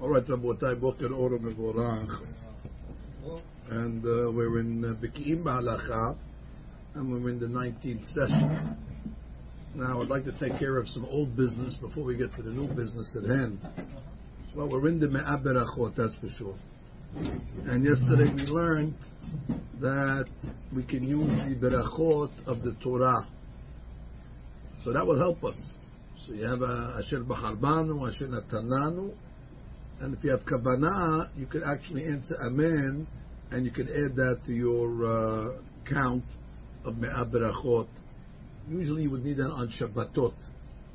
All right, Rabotai, Boker Oro Mevorach. And uh, we're in uh, Beki'im Ba'alacha, and we're in the 19th session. Now, I'd like to take care of some old business before we get to the new business at hand. Well, we're in the Me'aberachot, that's for sure. And yesterday we learned that we can use the berachot of the Torah. So that will help us. So you have a Asher Bacharbanu, Asher Natananu, and if you have Kavanah, you could actually answer Amen, and you can add that to your uh, count of Me'ah Berachot. Usually you would need that on Shabbatot,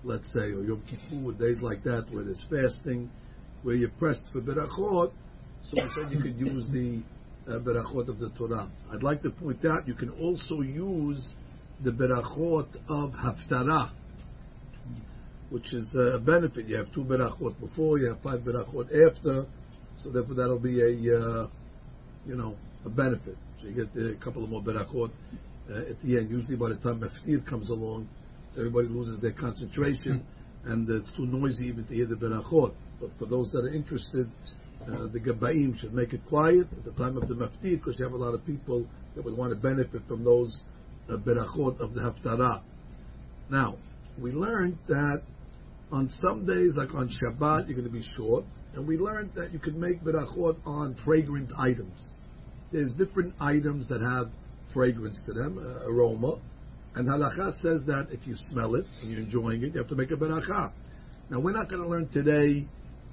let's say, or Yom Kippur, days like that, where there's fasting, where you're pressed for Berachot, so said you could use the uh, Berachot of the Torah. I'd like to point out you can also use the Berachot of Haftarah, which is a benefit. You have two Berachot before, you have five Berachot after, so therefore that'll be a, uh, you know, a benefit. So you get a couple of more Berachot uh, at the end. Usually by the time Maftir comes along, everybody loses their concentration, and it's too noisy even to hear the Berachot. But for those that are interested, uh, the Gabaim should make it quiet at the time of the Maftir because you have a lot of people that would want to benefit from those uh, Berachot of the Haftarah. Now, we learned that on some days, like on Shabbat, you're going to be short, and we learned that you can make Berachot on fragrant items. There's different items that have fragrance to them, uh, aroma, and Halacha says that if you smell it and you're enjoying it, you have to make a Berachah. Now, we're not going to learn today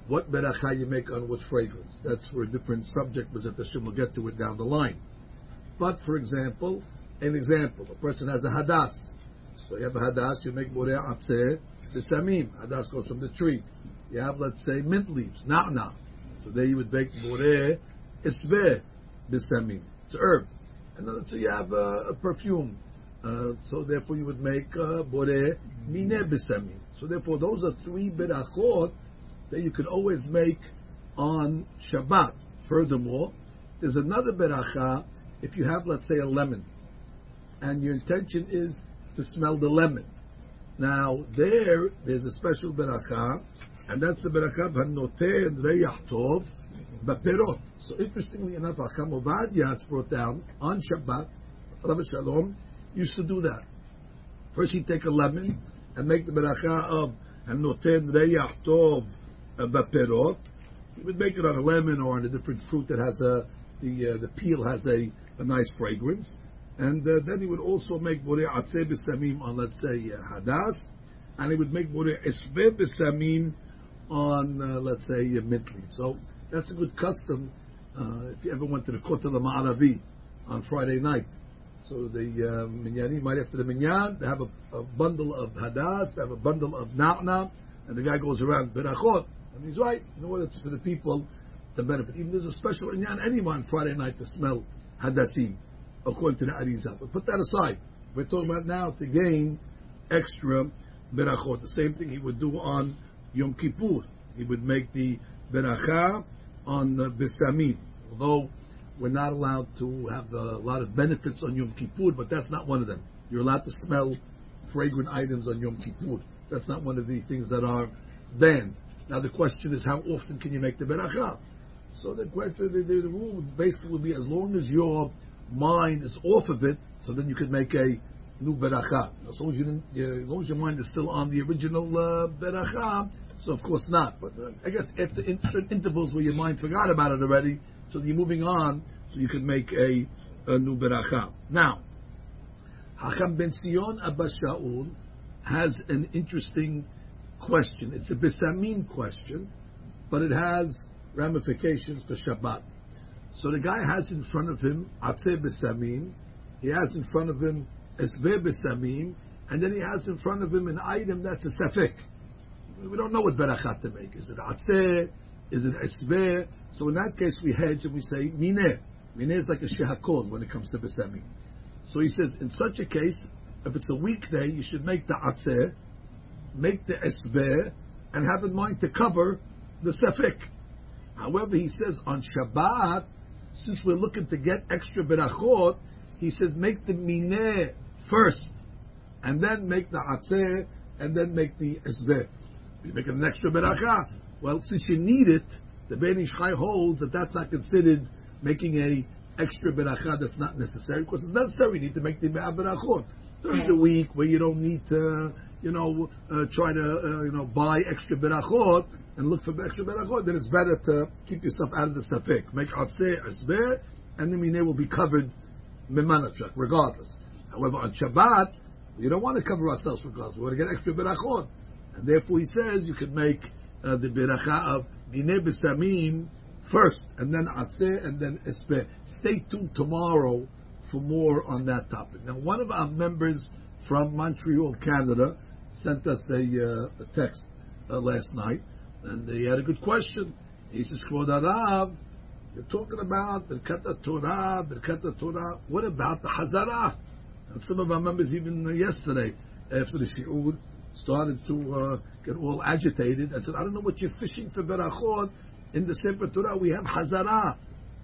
what beracha you make on what fragrance. That's for a different subject, but Hashem will get to it down the line. But for example, an example, a person has a hadas. So you have a hadas, you make borei atzeh, the samim. Hadas goes from the tree. You have, let's say, mint leaves, na'na. So there you would make borei isveh bisamim. It's a herb. And then let's you have a, a perfume. Uh, so therefore you would make uh, borei mineh bisamim. So therefore those are three berachot that you could always make on Shabbat. Furthermore, there's another beracha if you have, let's say, a lemon, and your intention is to smell the lemon. Now, there, there's a special beracha, and that's the beracha b'noter reyach tov b'perot. So, interestingly enough, Hacham Ovadia has brought down on Shabbat, Rabbi Shalom used to do that. First, he'd take a lemon and make the beracha of and noten reyach tov baperot. He would make it on a lemon or on a different fruit that has a the uh, the peel has a, a nice fragrance, and uh, then he would also make borei atzeh b'samim on let's say uh, hadas, and he would make borei esveh b'samim on uh, let's say uh, mint leaf. So that's a good custom. Uh, if you ever went to the Kotel Ma'aravi on Friday night, so the uh, minyanim right after the minyan, they have a, a bundle of hadas, they have a bundle of na'na, and the guy goes around berachot and he's right, in order for the people to benefit. Even there's a special inyan anyone Friday night to smell hadassim, according to the Arizal. But put that aside. We're talking about now to gain extra berachot. The same thing he would do on Yom Kippur. He would make the beracha on uh, bisamim. Although we're not allowed to have a lot of benefits on Yom Kippur, but that's not one of them. You're allowed to smell fragrant items on Yom Kippur. That's not one of the things that are banned. Now the question is, how often can you make the beracha? So the question, the, the, the rule basically would be, as long as your mind is off of it, so then you can make a new beracha. As long as, you as long as your mind is still on the original uh, beracha, so of course not. But uh, I guess after in, intervals where your mind forgot about it already, so you're moving on, so you could make a, a new beracha. Now, Hacham ben Sion Shaul has an interesting question. It's a bisamin question, but it has ramifications for Shabbat. So the guy has in front of him atzeh bisamin, he has in front of him esveh bisamin, and then he has in front of him an item that's a safek. We don't know what berachat to make. Is it atzeh? Is it esveh? So in that case, we hedge and we say mineh. Mineh is like a shehakol when it comes to bisamin. So he says, in such a case, if it's a weekday, you should make the atzeh, make the esveh, and have in mind to cover the sefik. However, he says on Shabbat, since we're looking to get extra berachot, he says make the mineh first, and then make the atzeh, and then make the esveh. You make an extra beracha. Well, since you need it, the Ben Ish Chai holds that that's not considered making a extra beracha that's not necessary because it's necessary. You need to make the berachot during the week where you don't need to, you know, uh, try to, uh, you know, buy extra berachot and look for extra berachot. Then it's better to keep yourself out of the safek. Make atzeh asbeh, and the mineh will be covered memanachak regardless. However, on Shabbat, we don't want to cover ourselves regardless. We want to get extra berachot, and therefore he says you can make uh, the beracha of dineh b'samim first, and then atzeh, and then espeh. Stay tuned tomorrow for more on that topic. Now, one of our members from Montreal, Canada, sent us a, uh, a text uh, last night, and he had a good question. He says, Kvod Arav, you're talking about Birkat Torah, Birkat Torah. What about the Hazara? And some of our members, even yesterday, after the Shi'ur, started to uh, get all agitated and said, I don't know what you're fishing for Berachot. In the Sefer Torah, we have Hazara.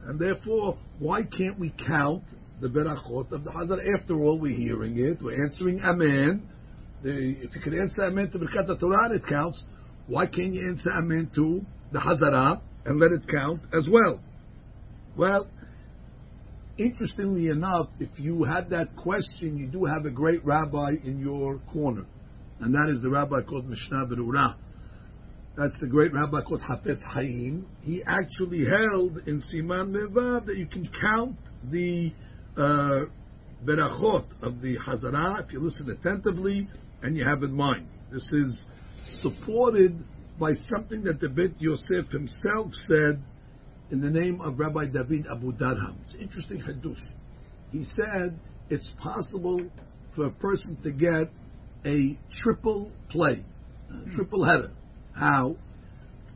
And therefore, why can't we count the Berachot of the Hazara? After all, we're hearing it, we're answering Amen. The, if you can answer Amen to Birkat Torah, it counts. Why can't you answer Amen to the Hazara and let it count as well? Well, interestingly enough, if you had that question, you do have a great rabbi in your corner, and that is the rabbi called Mishnah Berurah. That's the great rabbi called Hafetz Haim. He actually held in Siman Mevav that you can count the uh, berachot of the Hazara if you listen attentively and you have in mind. This is supported by something that the Bet Yosef himself said in the name of Rabbi David Abu Darham. It's interesting hadush. He said it's possible for a person to get a triple play, a hmm. triple header. How?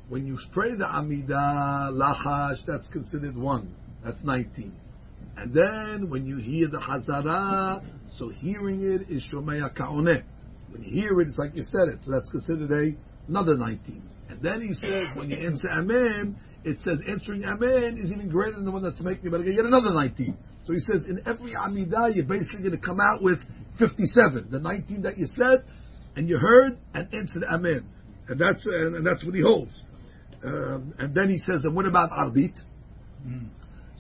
When you pray the Amidah, Lahash, that's considered one. That's 19. And then when you hear the Hazara, so hearing it is Shomea Ka'oneh. When you hear it, it's like you said it. So that's considered a, another 19. And then he says, when you answer Amen, it says answering Amen is even greater than the one that's making you better get another 19. So he says, in every Amidah, you're basically going to come out with 57. The 19 that you said, and you heard, and answered Amen. And that's, and, and that's what he holds. Um, and then he says, and what about Arbit? Mm.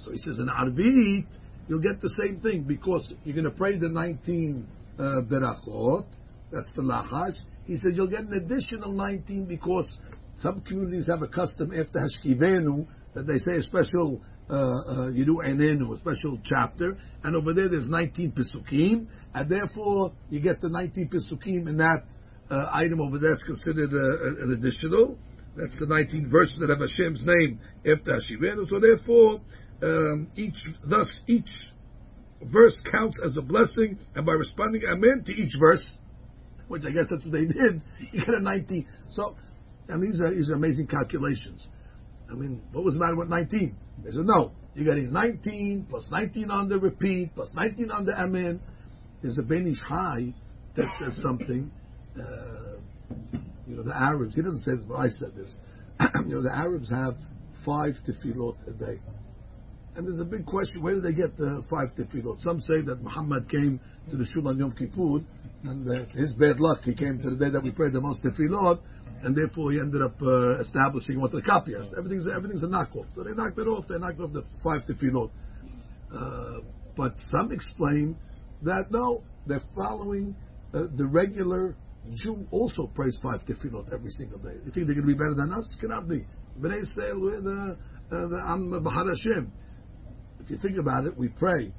So he says, in Arbit, you'll get the same thing because you're going to pray the 19 uh, Berachot, that's the Lachash. He said you'll get an additional 19 because some communities have a custom after Hashkivenu that they say a special uh, uh, Yiru Eineinu, a special chapter, and over there there's 19 Pesukim, and therefore you get the 19 Pesukim in that uh, item over there. It's considered uh, an additional. That's the 19 verses that have Hashem's name after Hashkivenu. So therefore, um, each thus each verse counts as a blessing, and by responding Amen to each verse, which I guess that's what they did, you get a 19. So mean, these are, these are amazing calculations. I mean, what was the matter with 19? They said, no, you're getting 19 plus 19 on the repeat plus 19 on the amen. There's a Ben high that says something. Uh, you know, the Arabs, he doesn't say this, but I said this. you know, the Arabs have five tefillot a day. And there's a big question, where did they get the five tefillot? Some say that Muhammad came to the Shul on Yom Kippur, and uh, his bad luck, he came to the day that we prayed the most tefillot, and therefore he ended up uh, establishing what the copiers. Everything's everything's a knockoff. So they knocked it off. They knocked off the five tefillot. Uh, but some explain that no, they're following uh, the regular Jew also prays five tefillot every single day. You think they're going to be better than us? Cannot be. Bnei Israel, we're the, uh, Am Bahar Hashem. If you think about it, we pray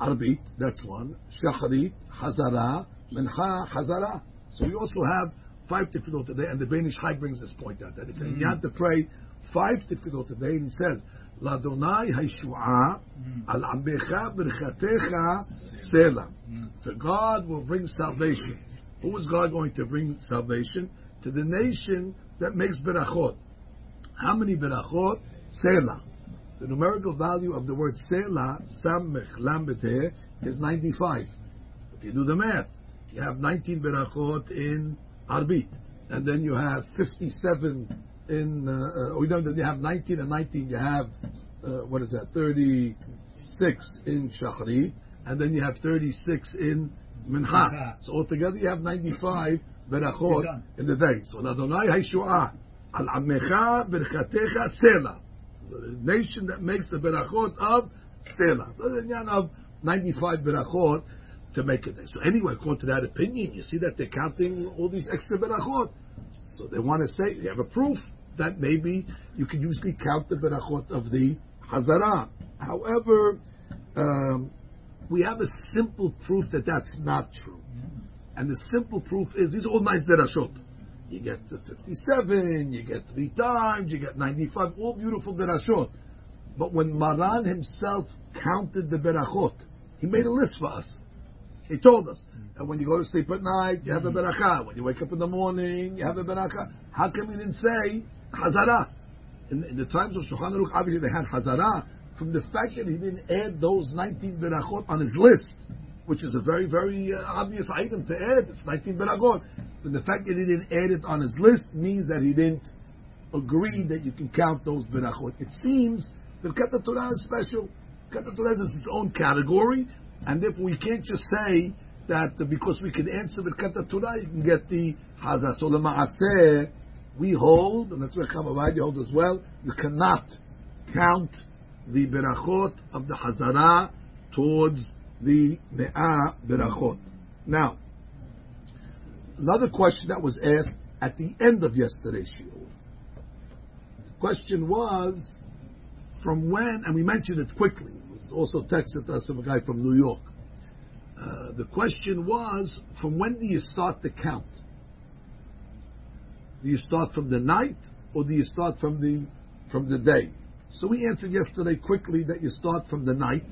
Arbit, that's one, Shacharit, Hazara, Mincha, Hazara. So we also have five tefillot a day, and the Ben Ish Chai brings this point out that he says mm-hmm. you have to pray five tefillot a day, and he says, "Ladonai Haishua al Ambecha Berchatecha Sela." So God will bring salvation. Who is God going to bring salvation? To the nation that makes berachot. How many berachot? Sela. The numerical value of the word Sela, Samech Lam is 95. If you do the math, you have 19 berachot in Arbit. And then you have 57 in, uh, or uh, you have 19 and 19, you have, uh, what is that, 36 in Shachri, and then you have 36 in Mincha. So altogether you have 95 berachot in the day. So Adonai Haishua Al amecha berchatecha sela. The nation that makes the berachot of sela. So the of 95 berachot to make it. So anyway, according to that opinion, you see that they're counting all these extra berachot. So they want to say, you have a proof that maybe you can usually count the berachot of the Hazara. However, um, we have a simple proof that that's not true. And the simple proof is these are all nice derashot. You get 57, you get three times, you get 95, all beautiful derashot. But when Maran himself counted the berachot, he made a list for us. He told us. And when you go to sleep at night, you have a beracha. When you wake up in the morning, you have a beracha. How come he didn't say Hazara? In, in, the times of Shulchan Aruch, obviously they had Hazara. From the fact that he didn't add those 19 berachot on his list, which is a very, very uh, obvious item to add. It's 19 berachot. From the fact that he didn't add it on his list means that he didn't agree that you can count those berachot. It seems that Kata Torah is special. Kata Torah is its own category, and therefore we can't just say that because we can answer the Kata Torah, you can get the Hazah. So the Ma'aseh, we hold, and that's where Chavavadi holds as well, you cannot count the berachot of the Hazara towards the Me'ah berachot. Now, another question that was asked at the end of yesterday's shiur. The question was, from when, and we mentioned it quickly, also texted us from a guy from New York. Uh, the question was, from when do you start to count? Do you start from the night, or do you start from the from the day? So we answered yesterday quickly that you start from the night,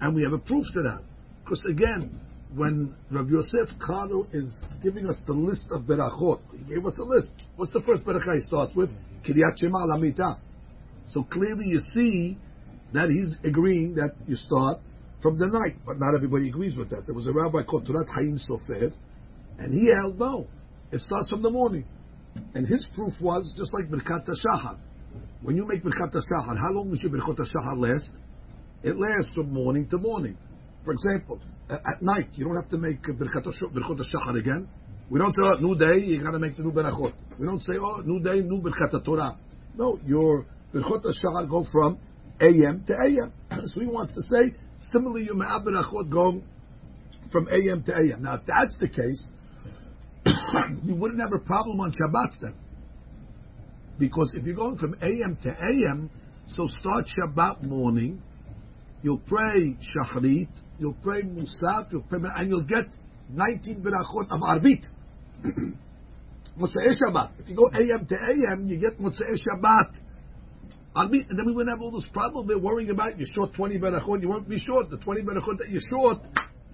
and we have a proof to that. Because again, when Rav Yosef Karo is giving us the list of berachot, he gave us a list. What's the first berachah he starts with? Kiryat Shema Lamita. So clearly you see that he's agreeing that you start from the night, but not everybody agrees with that. There was a rabbi called Turat Haim Sofer, and he held no, it starts from the morning. And his proof was just like Birkat Shahar. When you make Birkat Shahar, how long does your Birkat Shahar last? It lasts from morning to morning. For example, at night, you don't have to make Birkat Shahar again. We don't say, oh, new day, you got to make the new Berachot. We don't say, oh, new day, new Birkat Torah. No, your Birchot Shahar go from AM to AM. so he wants to say, similarly, your Me'ah Berachot go from AM to AM. Now, if that's the case, you wouldn't have a problem on Shabbat then. Because if you're going from AM to AM, so start Shabbat morning, you'll pray Shachrit, you'll pray Musaf, you'll pray, and you'll get 19 Berachot of Arbit. Motzei Shabbat. If you go AM to AM, you get Motzei Shabbat. Arbit, and then we wouldn't have all this problem. They're worrying about you're short 20 Berachot, you won't be short. The 20 Berachot that you're short,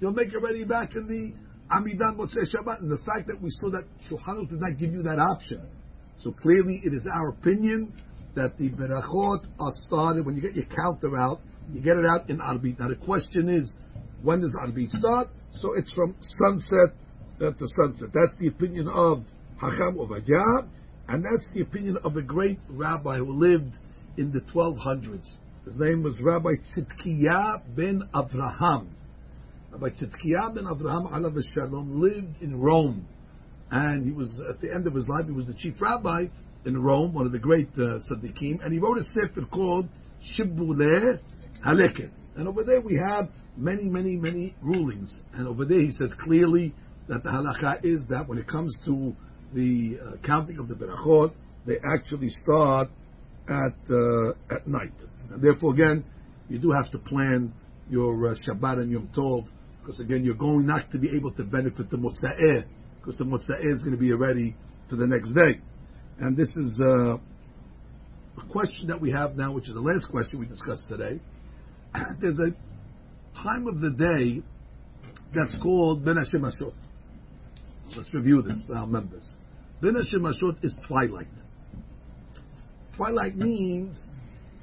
you'll make it ready back in the Amidan Motzei Shabbat, and the fact that we saw that Shulchan did not give you that option. So clearly, it is our opinion that the berachot are started when you get your counter out. You get it out in Arbit. Now the question is, when does Arbit start? So it's from sunset uh, to sunset. That's the opinion of Hacham Ovadia, and that's the opinion of a great rabbi who lived in the 1200s. His name was Rabbi Tzidkiah ben Avraham. Rabbi Tzidkiah ben Avraham alav shalom lived in Rome, and he was at the end of his life he was the chief rabbi in Rome, one of the great uh, and he wrote a sefer called Shibboleh Haleket. And over there we have many, many, many rulings. And over there he says clearly that the halacha is that when it comes to the uh, counting of the berachot, they actually start at uh, at night. And therefore, again, you do have to plan your uh, Shabbat and Yom Tov because again, you're going not to be able to benefit the Motza'eh, because the Motza'eh is going to be ready for the next day. And this is uh, a question that we have now, which is the last question we discussed today. There's a time of the day that's called Ben Hashemashot. Let's review this our members. Ben Hashemashot is twilight. Twilight means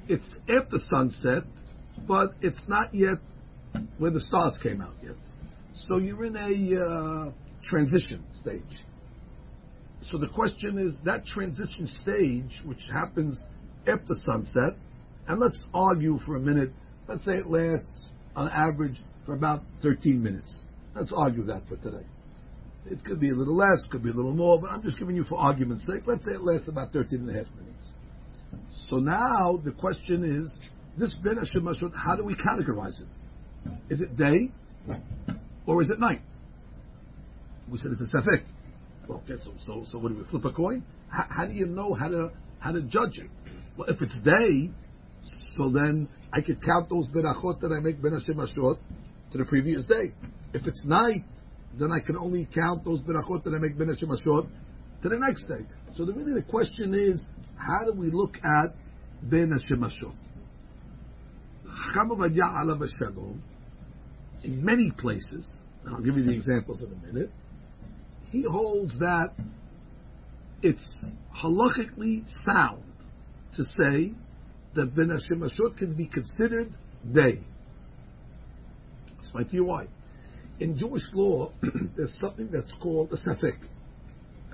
it's after sunset, but it's not yet where the stars came out yet. So you're in a uh, transition stage. So the question is that transition stage, which happens after sunset, and let's argue for a minute. Let's say it lasts on average for about 13 minutes. Let's argue that for today. It could be a little less, could be a little more, but I'm just giving you for argument's sake. Let's say it lasts about 13 and a half minutes. So now the question is, this Ben Hashem how do we categorize it? Is it day or is it night? We said it's a safek. Well, okay, so, so, so what do we flip a coin? How, how do you know how to how to judge it? Well, if it's day, so then I could count those berachot that I make ben Hashem to the previous day. If it's night, then I can only count those berachot that I make ben Hashem to the next day. So the, really the question is, how do we look at ben Hashem in many places, I'll give you the examples in a minute, he holds that it's halachically sound to say that Ben Hashemashot can be considered day. Explain to you why. In Jewish law, there's something that's called a safek.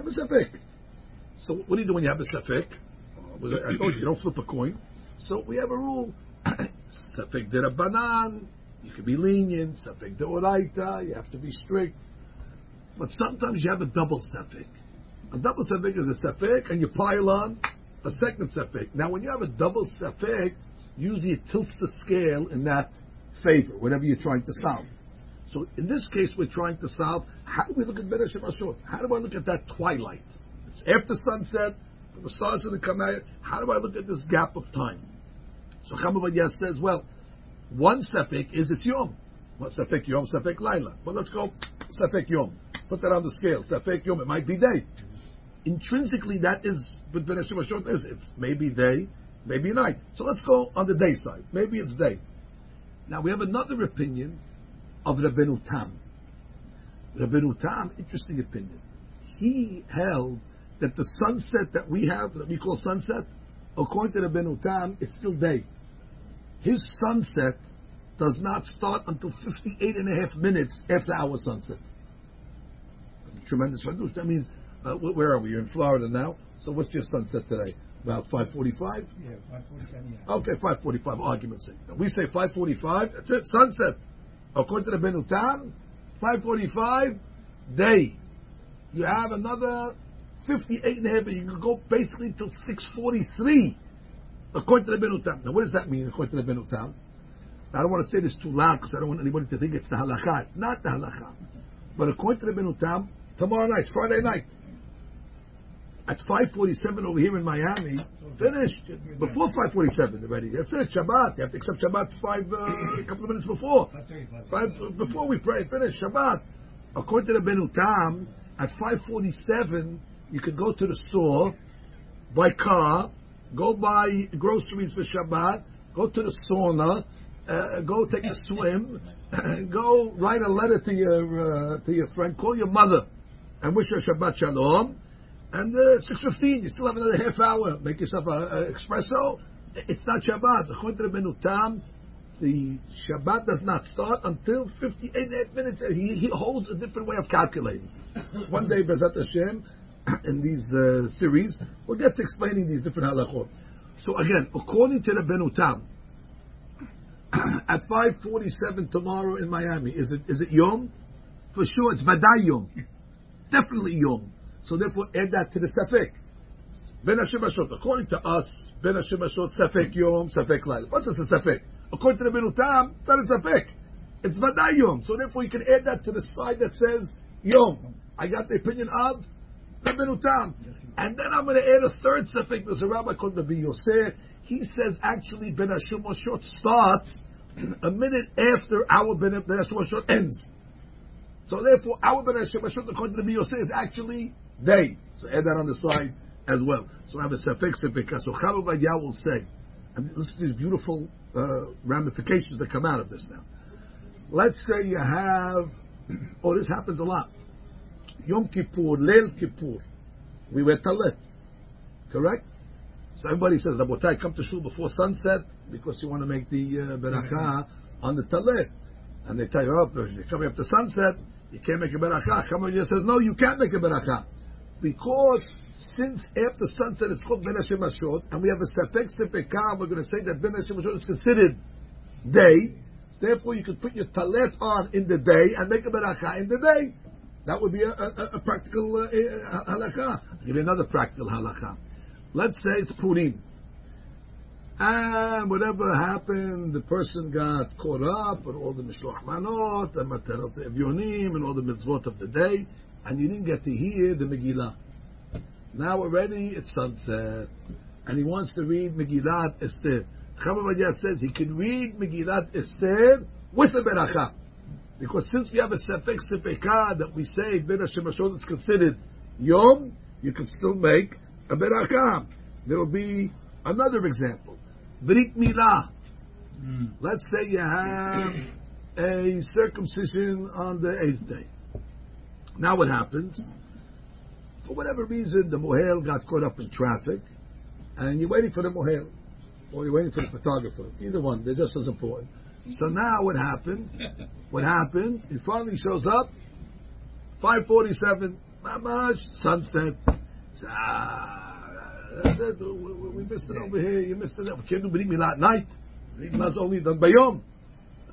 Have a safek. So what do you do when you have a safek? Uh, I told you, you don't flip a coin. So we have a rule. safek did a banan. You can be lenient. Safek deoraita. You have to be strict. But sometimes you have a double safek. A double safek is a safek, and you pile on a second safek. Now, when you have a double safek, usually it tilts the scale in that favor, whatever you're trying to solve. So in this case, we're trying to solve how do we look at Ben Shemashot? How do I look at that twilight? It's after sunset, the stars are going to come out. How do I look at this gap of time? So Chamabayas says, well, one safek is its yom. What safek yom, safek laila. But let's go safek yom. Put that on the scale. Safek yom. It might be day. Intrinsically, that is but Ben Shemashot is. It's maybe day, maybe night. So let's go on the day side. Maybe it's day. Now we have another opinion of Rabbeinu Tam. Rabbeinu Tam, interesting opinion. He held that the sunset that we have, that we call sunset, according to Rabbeinu Tam, is still day. His sunset does not start until 58 and a half minutes after our sunset. Tremendous hadush. That means, uh, where are we? You're in Florida now. So what's your sunset today? About 5:45. Yeah, 5:45. Yeah. Okay, 5:45. Argument sake. We say 5:45. That's it. Sunset. According to the Benu Tam, 5:45 day. You have another 58 and a half, you can go basically till 6:43. According to the Benu Tam. Now, what does that mean? According to the Benu Tam. I don't want to say this too loud because I don't want anybody to think it's the halacha. It's not the halacha. But according to the Benu Tam, tomorrow night, Friday night, at 5:47 over here in Miami, finished before 5:47 already. That's it. Shabbat. You have to accept Shabbat five uh, a couple of minutes before. Five, before we pray, finish Shabbat. According to the Benu Tam, at 5:47 you could go to the store, buy car, go buy groceries for Shabbat, go to the sauna, uh, go take a swim, go write a letter to your uh, to your friend, call your mother, and wish her Shabbat Shalom and uh, six fifteen, you still have another half hour. Make yourself an espresso. It's not Shabbat. According to the Benutam, the Shabbat does not start until 58 minutes. He, he holds a different way of calculating. One day, Bezat Hashem, in these uh, series, we'll get to explaining these different halachot. So again, according to the Benutam, at 5:47 tomorrow in Miami, is it is it Yom? For sure, it's Vaday Yom. Definitely Yom. So therefore, add that to the Safek. Ben Hashem According to us, Ben Hashem Ashot, Safek Yom, Safek Lail. What's a Safek? According to the Benutam, it's not a Safek. It's Vaday Yom. So therefore, you can add that to the side that says Yom. I got the opinion of the Benutam. And then I'm going to add a third Safek. There's a rabbi called Rabbi Yosef. He says actually Ben Hashem Ashot starts a minute after our Ben Hashem Ashot ends. So therefore, our Ben Hashem Ashot, according to the Yosef, is actually day. So add that on the side as well. So I have a sefek sefeka. So Chavav will say, and listen to these beautiful uh, ramifications that come out of this now. Let's say you have, oh, this happens a lot. Yom Kippur, Leil Kippur. We wear talit. Correct? So everybody says, Rabotai, come to shul before sunset because you want to make the uh, beracha on the talit. And they tell you, oh, you're coming up to sunset, you can't make a beracha. Chamav says, no, you can't make a beracha because since after sunset it's called Ben Hashem and we have a Safek Sefekah, we're going to say that Ben Hashem is considered day. Therefore, you could put your talet on in the day and make a beracha in the day. That would be a, a, a practical uh, uh, halakha. I'll give you another practical halakha. Let's say it's Purim. And whatever happened, the person got caught up with all the Mishloach Manot and Matanot Evyonim and all the mitzvot of the day, and you didn't get to hear the Megillah. Now already it's sunset, and he wants to read Megillat Esther. Chama says he can read Megillat Esther with a beracha. Because since we have a Sefek Sefekah that we say Ben Hashem is considered Yom, you can still make a beracha. There will be another example. Brit Milah. Mm. Let's say you have a circumcision on the eighth day. Now what happens? For whatever reason, the mohel got caught up in traffic, and you're waiting for the mohel, or you're waiting for the photographer. Either one, they're just as important. So now what happened? What happened? He finally shows up, 547, mamash, sunset. Ah, we missed it over here. You missed it. We can't do Brit Milah at night. Milah's only done Bayom.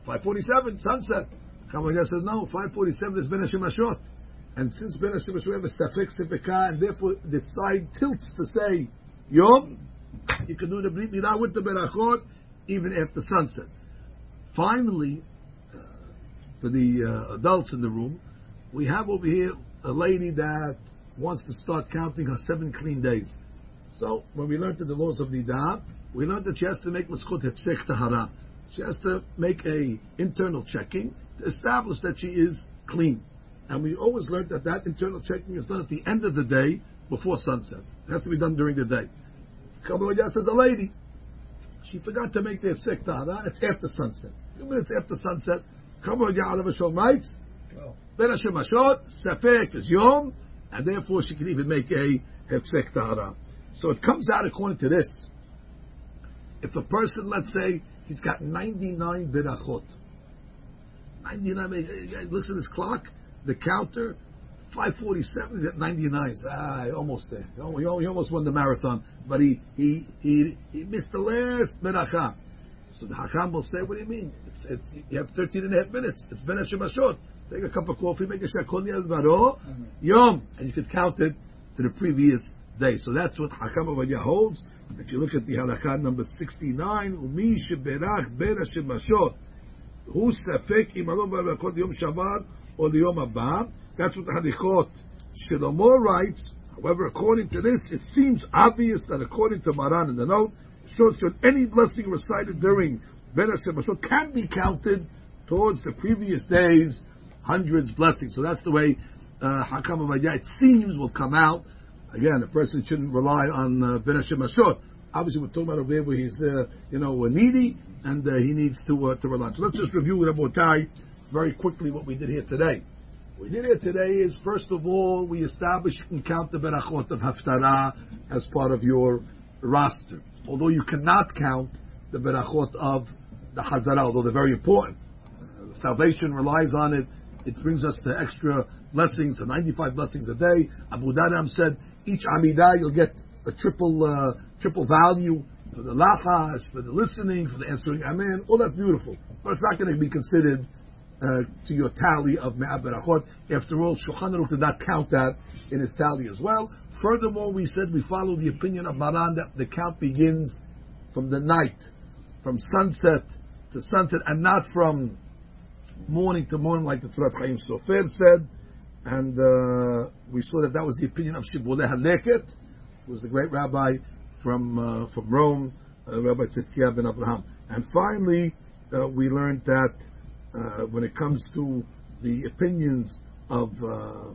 547, sunset. Kamagah says, no, 547 is Ben Hashem Ashot. And since Ben Hashem Ashot have a Safek Sefekah, and therefore the side tilts to say Yom, you can do the Brit Milah with the Berachot even after sunset. Finally, uh, for the uh, adults in the room, we have over here a lady that wants to start counting her seven clean days. So when we learned the laws of Nidah, we learned that she has to make called Hepsek Tahara. She has to make a internal checking to establish that she is clean. And we always learned that that internal checking is done at the end of the day before sunset. It has to be done during the day. Kabbalah says a lady, she forgot to make the Hepsek Tahara, it's after sunset. Few minutes after sunset, Kabbalah Alav Shom writes, Ben Hashem Ashot, Sefek is Yom, and therefore she can even make a Hepsek Tahara. So it comes out according to this. If a person, let's say, he's got 99 berachot, 99, he looks at his clock, the counter, 547, is at 99. ah, almost there. He almost won the marathon, but he, he, he, he missed the last beracha. So the Hakam will say, what do you mean? It's, it's, you have 13 and a half minutes. It's Ben Hashem Take a cup of coffee, make a shakol varo, yom, and you could count it to the previous day. So that's what Hacham Ovadia holds. If you look at the halakha number 69, Umi sheberach ben Hashemashot, hu safek im alom barakot yom shavar or the yom haba. That's what the Halichot Shlomo writes. However, according to this, it seems obvious that according to Maran in the note, any blessing recited during Hashemashot can be counted towards the previous day's hundreds blessings. So that's the way uh, Hacham Ovadia, it seems, will come out Again, a person shouldn't rely on uh, Ben Hashem Ashot. Obviously, we're talking about over there where he's, uh, you know, needy and uh, he needs to uh, to rely. So let's just review Rabotai very quickly what we did here today. What we did here today is, first of all, we established and count the berachot of Haftarah as part of your roster. Although you cannot count the berachot of the Hazara, although they're very important. Uh, salvation relies on it. It brings us to extra blessings, the 95 blessings a day. Abu Dharam said each Amidah you'll get a triple uh, triple value for the lachas, for the listening, for the answering amen. All that's beautiful, but it's not going to be considered uh, to your tally of Me'aberachot. After all, Shulchan Aruch did not count that in his tally as well. Furthermore, we said we follow the opinion of Maran that the count begins from the night, from sunset to sunset, and not from morning to morning, like the Torah Chaim Sofer said and uh, we saw that that was the opinion of Shibboleh Haleket, who was the great rabbi from uh, from Rome, uh, Rabbi Tzidkiah ben Abraham. And finally, uh, we learned that uh, when it comes to the opinions of uh,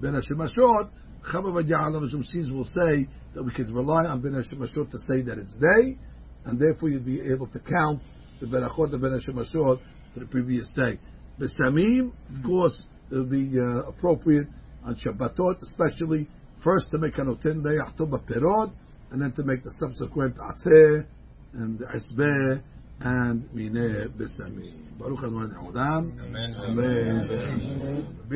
Ben Hashemashot, Chavav will say that we can rely on Ben Hashemashot to say that it's day, and therefore you'd be able to count the Berachot of Ben Hashemashot for the previous day. Besamim, of course, it will be uh, appropriate on Shabbatot, especially first to make an Hanotin Be'achtoba Perod, and then to make the subsequent Atzeh and Asbeh and Mineh Besami. Baruch Adonai Amen. Amen.